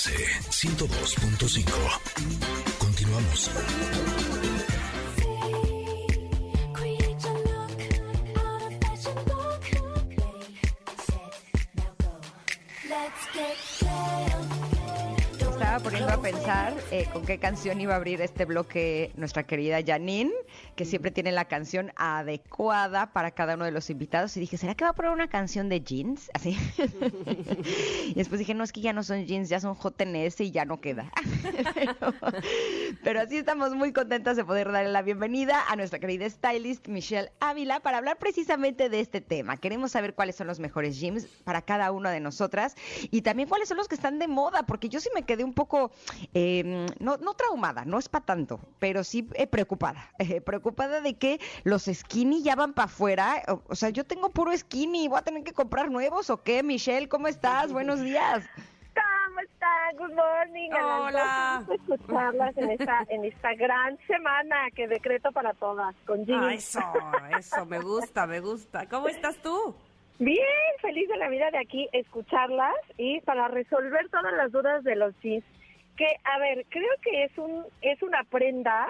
MBS 102.5. Continuamos. Estaba poniendo a pensar eh, con qué canción iba a abrir este bloque nuestra querida Janine, que siempre tiene la canción adecuada para cada uno de los invitados. Y dije, ¿será que va a poner una canción de jeans? Así. y después dije, no, es que ya no son jeans, ya son JNS y ya no queda. pero, pero así estamos muy contentas de poder darle la bienvenida a nuestra querida stylist Michelle Ávila para hablar precisamente de este tema. Queremos saber cuáles son los mejores gyms para cada una de nosotras y también cuáles son los que están de moda, porque yo sí me quedé un poco, eh, no, no traumada, no es para tanto, pero sí eh, preocupada. eh, preocupada de que los skinny ya van para afuera. O, o sea, yo tengo puro skinny, ¿voy a tener que comprar nuevos o qué? Michelle, ¿cómo estás? Buenos días. ¿Cómo están? Good morning. Hola. Escucharlas en esta, en esta gran semana que decreto para todas, con Ah, jeans. eso, eso, me gusta, me gusta. ¿Cómo estás tú? Bien, feliz de la vida de aquí, escucharlas y para resolver todas las dudas de los jeans. Que, a ver, creo que es un es una prenda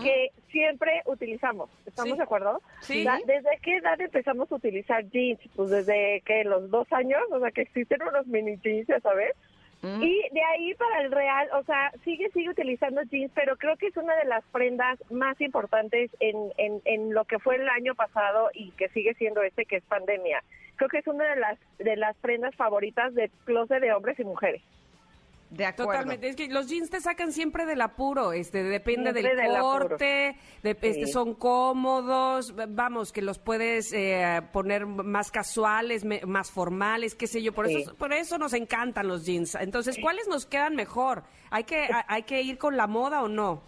que siempre utilizamos. ¿Estamos Sí. de acuerdo? Sí. ¿Desde qué edad empezamos a utilizar jeans? Pues desde que los dos años, o sea, que existen unos mini jeans, ya sabes. Mm. Y de ahí para el real, o sea, sigue, sigue utilizando jeans, pero creo que es una de las prendas más importantes en, en, en lo que fue el año pasado y que sigue siendo este, que es pandemia. Creo que es una de las, de las prendas favoritas de closet de hombres y mujeres. De acuerdo. Totalmente. Es que los jeans te sacan siempre del apuro, este, depende Siempre del corte, de- este, son cómodos, vamos, que los puedes eh, poner más casuales, me- más formales, qué sé yo. Por Sí. eso, por eso nos encantan los jeans. Entonces, ¿cuáles nos quedan mejor? ¿Hay que, a- hay que ir con la moda o no?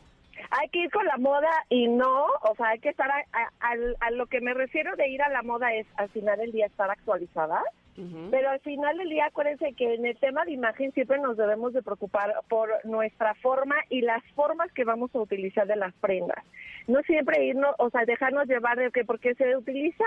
Hay que ir con la moda y no, o sea, hay que estar, a, a- a lo que me refiero de ir a la moda es al final del día estar actualizada. Pero al final del día, acuérdense que en el tema de imagen siempre nos debemos de preocupar por nuestra forma y las formas que vamos a utilizar de las prendas. No siempre irnos, o sea, dejarnos llevar de que porque se utiliza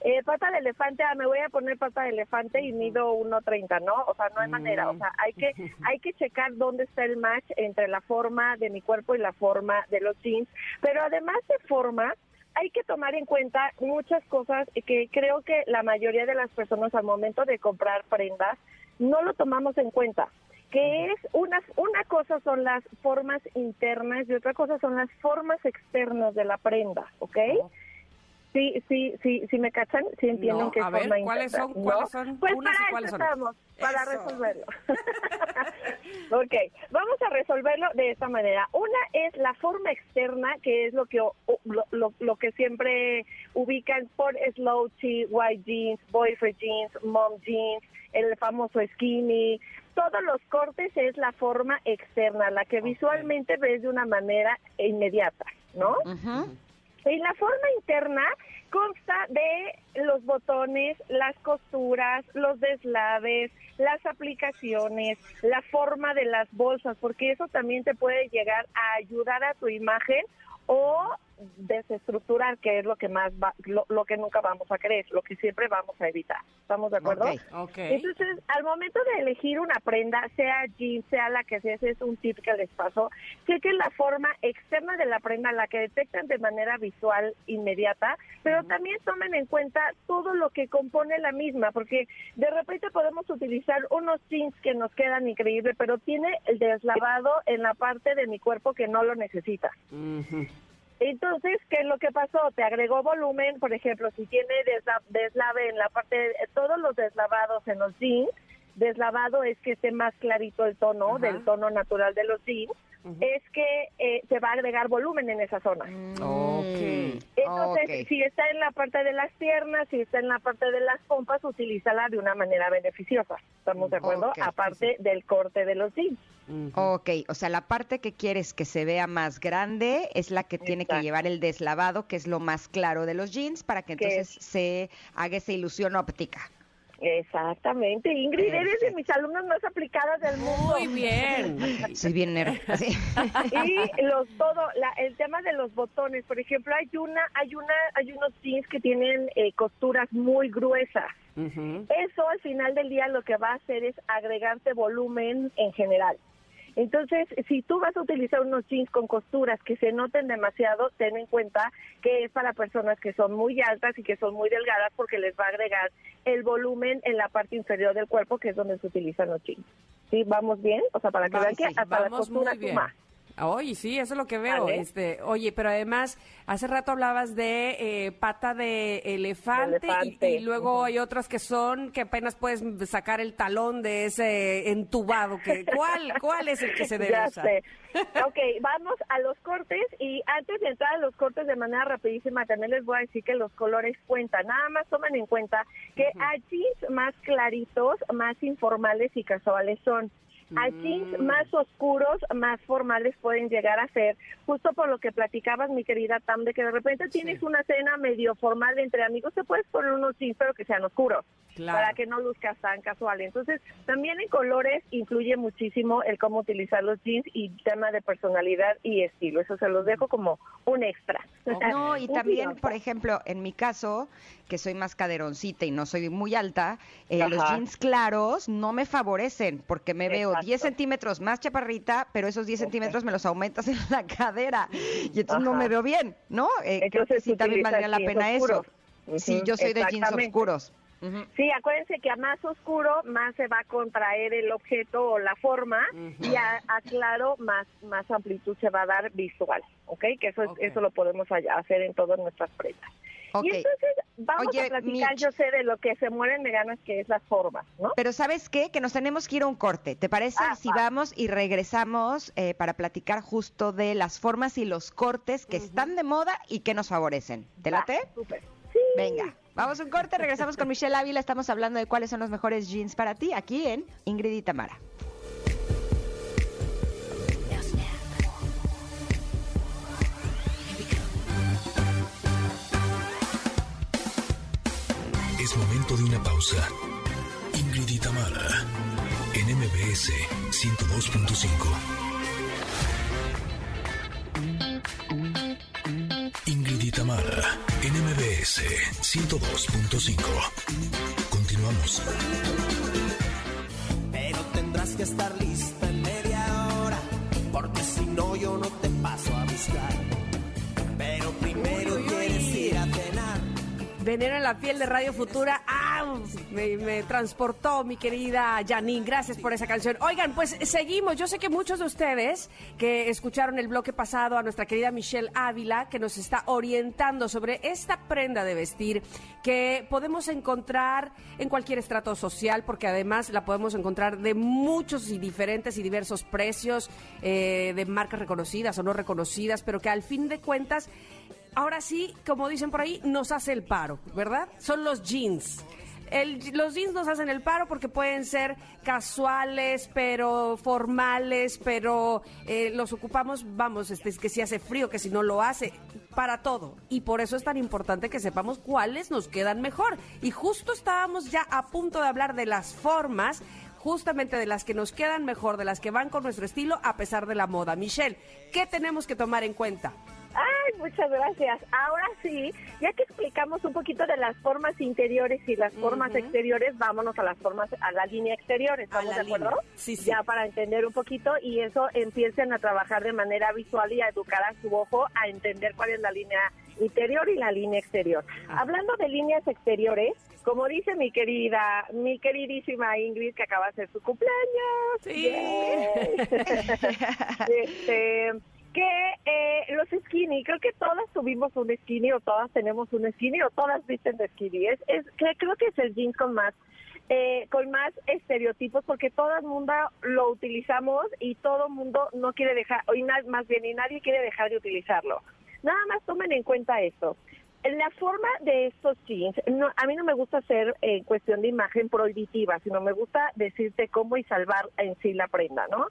eh, pata de elefante, ah, me voy a poner pata de elefante y mido 1.30, ¿no? O sea, no hay manera, o sea, hay que hay que checar dónde está el match entre la forma de mi cuerpo y la forma de los jeans, pero además de forma, hay que tomar en cuenta muchas cosas que creo que la mayoría de las personas al momento de comprar prendas no lo tomamos en cuenta. Que es una, una cosa son las formas internas y otra cosa son las formas externas de la prenda, ¿ok? Sí, sí, sí, sí me cachan, sí entienden No, que es a ver, forma ¿cuáles interna, son? ¿no? ¿Cuáles son? Pues Unas y para cuáles eso son. estamos, para Eso. resolverlo. ok, vamos a resolverlo de esta manera. Una es la forma externa, que es lo que lo, lo- lo que siempre ubican por slow tee, white jeans, boyfriend jeans, mom jeans, el famoso skinny. Todos los cortes es la forma externa, la que visualmente ves de una manera inmediata, ¿no? Ujú. Y la forma interna consta de los botones, las costuras, los deslaves, las aplicaciones, la forma de las bolsas, porque eso también te puede llegar a ayudar a tu imagen o desestructurar, que es lo que más va- lo, lo que nunca vamos a querer, lo que siempre vamos a evitar. ¿Estamos de acuerdo? Ok. Ok. Entonces, al momento de elegir una prenda, sea jeans, sea la que sea, ese es un tip que les paso, chequen la forma externa de la prenda, la que detectan de manera visual inmediata, pero también tomen en cuenta todo lo que compone la misma, porque de repente podemos utilizar unos jeans que nos quedan increíbles, pero tiene el deslavado en la parte de mi cuerpo que no lo necesita. Entonces, ¿qué es lo que pasó? Te agregó volumen, por ejemplo, si tiene desla- deslave en la parte, de, todos los deslavados en los jeans, deslavado es que esté más clarito el tono, Ajá. del tono natural de los jeans, es que eh, se va a agregar volumen en esa zona. Ok. Entonces, si está en la parte de las piernas, si está en la parte de las pompas, utilízala de una manera beneficiosa. ¿Estamos de acuerdo? Aparte del corte de los jeans. Ujú. Ok, o sea, la parte que quieres que se vea más grande es la que tiene que llevar el deslavado, que es lo más claro de los jeans, para que Que entonces se haga esa ilusión óptica. Exactamente, Ingrid, eres de mis alumnas más aplicadas del mundo. Muy bien. Soy bien nerd. Y los todo, la, el tema de los botones, por ejemplo, hay una, hay una, hay unos jeans que tienen eh, costuras muy gruesas. Eso al final del día lo que va a hacer es agregarte volumen en general. Entonces, si tú vas a utilizar unos jeans con costuras que se noten demasiado, ten en cuenta que es para personas que son muy altas y que son muy delgadas porque les va a agregar el volumen en la parte inferior del cuerpo, que es donde se utilizan los jeans. ¿Sí? ¿Vamos bien? O sea, para que Vamos, vean que hasta la costura suma. Oye, sí, eso es lo que veo. Vale. Este, oye, pero además, hace rato hablabas de eh, pata de elefante, y- Elefante, Y, luego hay otras que son que apenas puedes sacar el talón de ese entubado. Que, ¿cuál, ¿Cuál es el que se debe Ya usar? sé. Ok, vamos a los cortes y antes de entrar a los cortes de manera rapidísima, también les voy a decir que los colores cuentan. Nada más tomen en cuenta que a jeans más claritos, más informales y casuales son. A jeans más oscuros, más formales pueden llegar a ser, justo por lo que platicabas, mi querida Tam, de que de repente tienes una cena medio formal entre amigos, te puedes poner unos jeans, pero que sean oscuros Claro. para que no luzcas tan casual. Entonces, también en colores influye muchísimo el cómo utilizar los jeans y tema de personalidad y estilo. Eso se los dejo como un extra. No, y también, por ejemplo, en mi caso, que soy más caderoncita y no soy muy alta, eh, los jeans claros no me favorecen porque me veo Exacto. 10 centímetros más chaparrita, pero esos 10 centímetros me los aumentas en la cadera y entonces no me veo bien, ¿no? Eh, creo que Entonces, sí también valdría la pena oscuros. eso. Sí, Ujú, yo soy de jeans exactamente. Sí, acuérdense que a más oscuro más se va a contraer el objeto o la forma y a, a claro más más amplitud se va a dar visual, ¿ok? Que eso es, Ok. eso lo podemos hacer en todas nuestras prendas. Ok. Y entonces vamos Oye, a platicar, Mitch. yo sé de lo que se mueren de ganas que es las formas, ¿no? Pero ¿sabes qué? Que nos tenemos que ir a un corte. ¿Te parece Ah, si va. vamos y regresamos eh, para platicar justo de las formas y los cortes que están de moda y que nos favorecen? ¿Te Va, late? súper. Sí. Venga, vamos a un corte, regresamos con Michelle Ávila, estamos hablando de cuáles son los mejores jeans para ti aquí en Ingrid y Tamara. Es momento de una pausa. Ingrid y Tamara, en MBS 102.5. MBS 102.5. Continuamos. Pero tendrás que estar lista en media hora, porque si no yo no te paso a buscar. Pero primero quieres ir a cenar. Veneno en la piel de Radio Futura. Me, me transportó mi querida Janine. Gracias por esa canción. Oigan, pues seguimos. Yo sé que muchos de ustedes que escucharon el bloque pasado a nuestra querida Michelle Ávila, que nos está orientando sobre esta prenda de vestir que podemos encontrar en cualquier estrato social, porque además la podemos encontrar de muchos y diferentes y diversos precios, eh, de marcas reconocidas o no reconocidas, pero que al fin de cuentas ahora sí, como dicen por ahí, nos hace el paro, ¿verdad? Son los jeans. El- los jeans nos hacen el paro porque pueden ser casuales, pero formales, pero eh, los ocupamos, vamos, este, es que si hace frío, que si no lo hace, para todo. Y por eso es tan importante que sepamos cuáles nos quedan mejor. Y justo estábamos ya a punto de hablar de las formas justamente de las que nos quedan mejor, de las que van con nuestro estilo a pesar de la moda. Michelle, ¿qué tenemos que tomar en cuenta? Ay, muchas gracias. Ahora sí, ya que explicamos un poquito de las formas interiores y las formas exteriores, vámonos a las formas, a la línea exterior. ¿Estamos de acuerdo? Sí, sí. Ya para entender un poquito y eso empiecen a trabajar de manera visual y a educar a su ojo a entender cuál es la línea interior y la línea exterior. Ah. Hablando de líneas exteriores, como dice mi querida, mi queridísima Ingrid, que acaba de hacer su cumpleaños. Sí. Este, que eh, los skinny, creo que todas tuvimos un skinny o todas tenemos un skinny o todas visten de skinny. Es, es creo que es el jeans con más eh, con más estereotipos porque todo el mundo lo utilizamos y todo el mundo no quiere dejar, o más bien y nadie quiere dejar de utilizarlo. Nada más tomen en cuenta esto. La forma de estos jeans, no, a mí no me gusta hacer eh, cuestión de imagen prohibitiva, sino me gusta decirte cómo y salvar en sí la prenda, ¿no?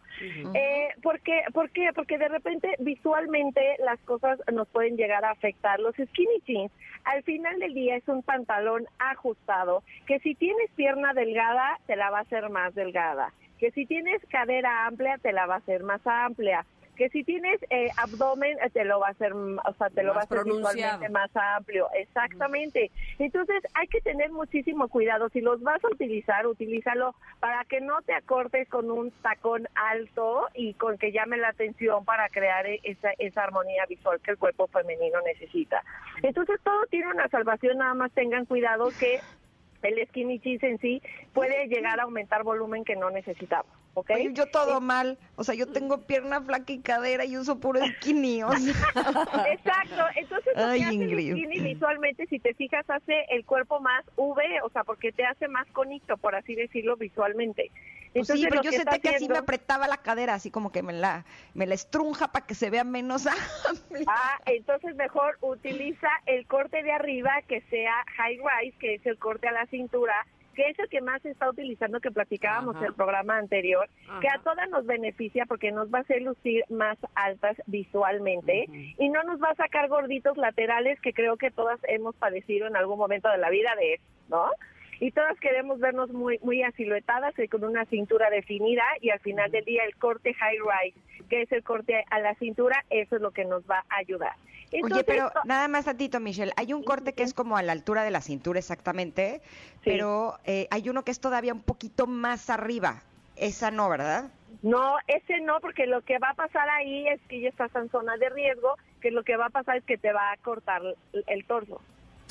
eh, porque, ¿Por qué? Porque de repente visualmente las cosas nos pueden llegar a afectar. Los skinny jeans, al final del día es un pantalón ajustado, que si tienes pierna delgada, te la va a hacer más delgada. Que si tienes cadera amplia, te la va a hacer más amplia que si tienes eh, abdomen eh, te lo va a hacer, o sea, te lo va a hacer visualmente más amplio, exactamente. Entonces hay que tener muchísimo cuidado. Si los vas a utilizar, utilízalo para que no te acortes con un tacón alto y con que llame la atención para crear e-, esa, esa armonía visual que el cuerpo femenino necesita. Entonces todo tiene una salvación, nada más tengan cuidado que el skinny jeans en sí puede llegar a aumentar volumen que no necesitamos. ¿okay? yo todo mal, o sea, yo tengo pierna flaca y cadera y uso puro skinny. Exacto, entonces lo que hace el skinny visualmente, si te fijas, hace el cuerpo más V, o sea, porque te hace más conito, por así decirlo, visualmente. Pues sí, pero yo sentí que así me apretaba la cadera, así como que me la, me la estrunja para que se vea menos amplia. Ah, entonces mejor utiliza el corte de arriba que sea high rise, que es el corte a la cintura, que es el que más se está utilizando, que platicábamos en el programa anterior, que a todas nos beneficia porque nos va a hacer lucir más altas visualmente y no nos va a sacar gorditos laterales que creo que todas hemos padecido en algún momento de la vida de eso, ¿no? Y todas queremos vernos muy muy asiluetadas y con una cintura definida y al final del día el corte high rise, que es el corte a la cintura, eso es lo que nos va a ayudar. Oye, pero nada más a Tito, Michelle, hay un corte que es como a la altura de la cintura exactamente, pero eh, hay uno que es todavía un poquito más arriba. Esa no, ¿verdad? No, ese no, porque lo que va a pasar ahí es que ya estás en zona de riesgo, que lo que va a pasar es que te va a cortar el torso.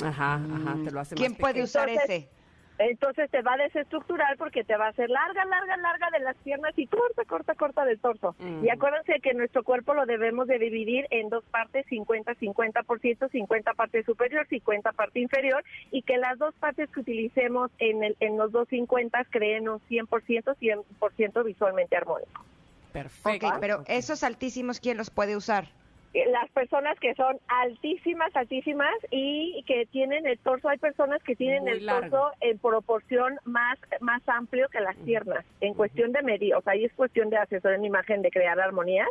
Ajá, ajá, te lo hace ¿Quién puede usar ese? Entonces te va a desestructurar porque te va a hacer larga, larga, larga de las piernas y corta, corta, corta del torso. Y acuérdense que nuestro cuerpo lo debemos de dividir en dos partes, 50, 50%, 50 parte superior, 50 parte inferior, y que las dos partes que utilicemos en, el, en los dos 50 creen un 100%, 100% visualmente armónico. Perfecto. pero esos altísimos, ¿quién los puede usar? Las personas que son altísimas, altísimas y que tienen el torso, hay personas que tienen el torso en proporción más, más amplio que las piernas, en cuestión de medir, o sea, ahí es cuestión de asesorar en imagen, de crear armonías.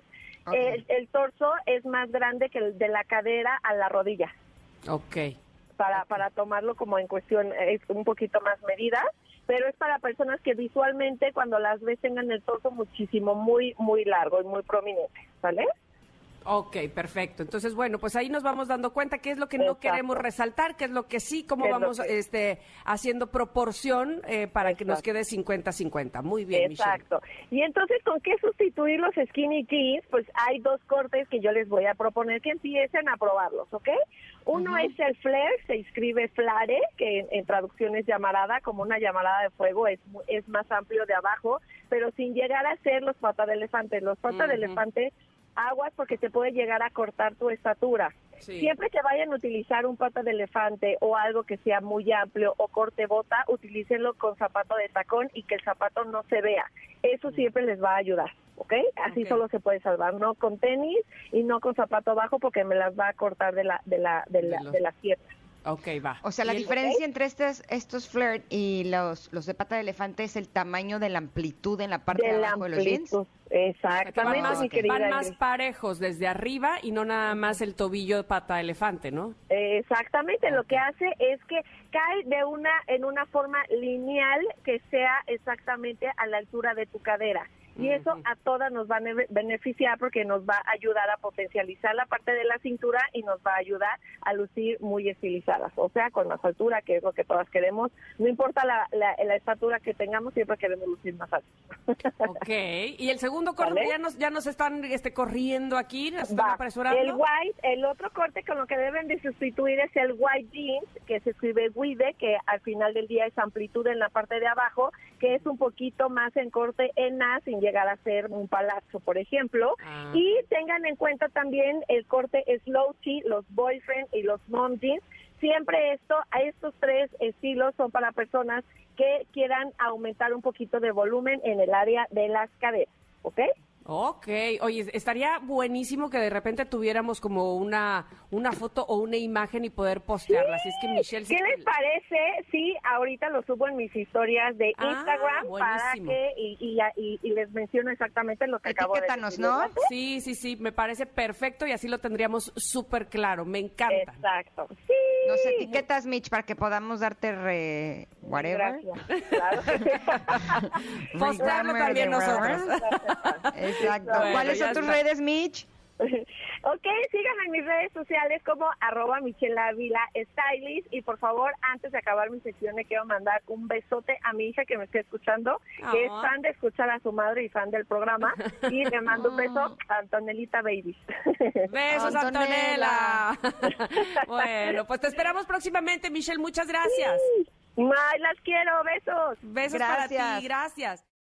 El, torso es más grande que el de la cadera a la rodilla. Ok. Para, para tomarlo como en cuestión, es un poquito más medida pero es para personas que visualmente cuando las ves tengan el torso muchísimo, muy, muy largo y muy prominente, ¿vale? Ok, perfecto. Entonces, bueno, pues ahí nos vamos dando cuenta qué es lo que no queremos resaltar, qué es lo que sí, cómo vamos este, haciendo proporción eh, para que nos quede 50-50. Muy bien, Exacto. Y entonces, ¿con qué sustituir los skinny jeans? Pues hay dos cortes que yo les voy a proponer que empiecen a probarlos, ¿ok? Uno es el flare, se escribe flare, que en, traducción es llamarada, como una llamarada de fuego, es, es más amplio de abajo, pero sin llegar a ser los patas de elefante. Los patas de elefante aguas porque te puede llegar a cortar tu estatura. Siempre que vayan a utilizar un pata de elefante o algo que sea muy amplio o corte bota, utilícenlo con zapato de tacón y que el zapato no se vea. Eso mm. siempre les va a ayudar, ¿ok? Así solo se puede salvar, no con tenis y no con zapato bajo porque me las va a cortar de la de la de, la, de las piernas. Ok, va. O sea, la diferencia entre estos, estos flirt y los, los de pata de elefante es el tamaño de la amplitud en la parte de, abajo de los jeans. Exactamente, van más, van más parejos desde arriba y no nada más el tobillo de pata de elefante, ¿no? Exactamente, lo que hace es que cae de una en una forma lineal que sea exactamente a la altura de tu cadera y eso a todas nos va a beneficiar porque nos va a ayudar a potencializar la parte de la cintura y nos va a ayudar a lucir muy estilizadas, o sea, con más altura, que es lo que todas queremos. No importa la, la, estatura que tengamos, siempre queremos lucir más alto. Ok, y el segundo corte, ya nos, ya nos están este, corriendo aquí, nos están apresurando. El white, el otro corte con lo que deben de sustituir es el white jeans, que se escribe guide, que al final del día es amplitud en la parte de abajo, que es un poquito más en corte en A, sin llegar a ser un palazzo, por ejemplo. Ah. Y tengan en cuenta también el corte slouchy, los boyfriend y los mom jeans. Siempre esto, a estos tres estilos son para personas que quieran aumentar un poquito de volumen en el área de las caderas, ¿ok? Ok, oye, estaría buenísimo que de repente tuviéramos como una, una foto o una imagen y poder postearla. Así es que Michelle... ¿Qué les parece? Sí, ahorita lo subo en mis historias de Ah, Instagram para buenísimo. que, y, y, y- y les menciono exactamente lo que acabo de Etiquétanos, decir. ¿no? Sí, sí, sí, me parece perfecto y así lo tendríamos súper claro. Me encanta. Exacto. Sí. Nos etiquetas, Mitch, para que podamos darte re... whatever. Gracias. Claro. Postearlo también nosotros. Exacto. Bueno, ¿Cuáles son tus está. redes, Mitch? ok, síganme en mis redes sociales como arroba Stylist y por favor, antes de acabar mi sección, le quiero mandar un besote a mi hija que me está escuchando, que es Ah. fan de escuchar a su madre y fan del programa y le mando un beso a Antonelita Baby. Besos, Antonella. Bueno, pues te esperamos próximamente, Michelle. Muchas gracias. May, las quiero, besos. Besos para ti, gracias.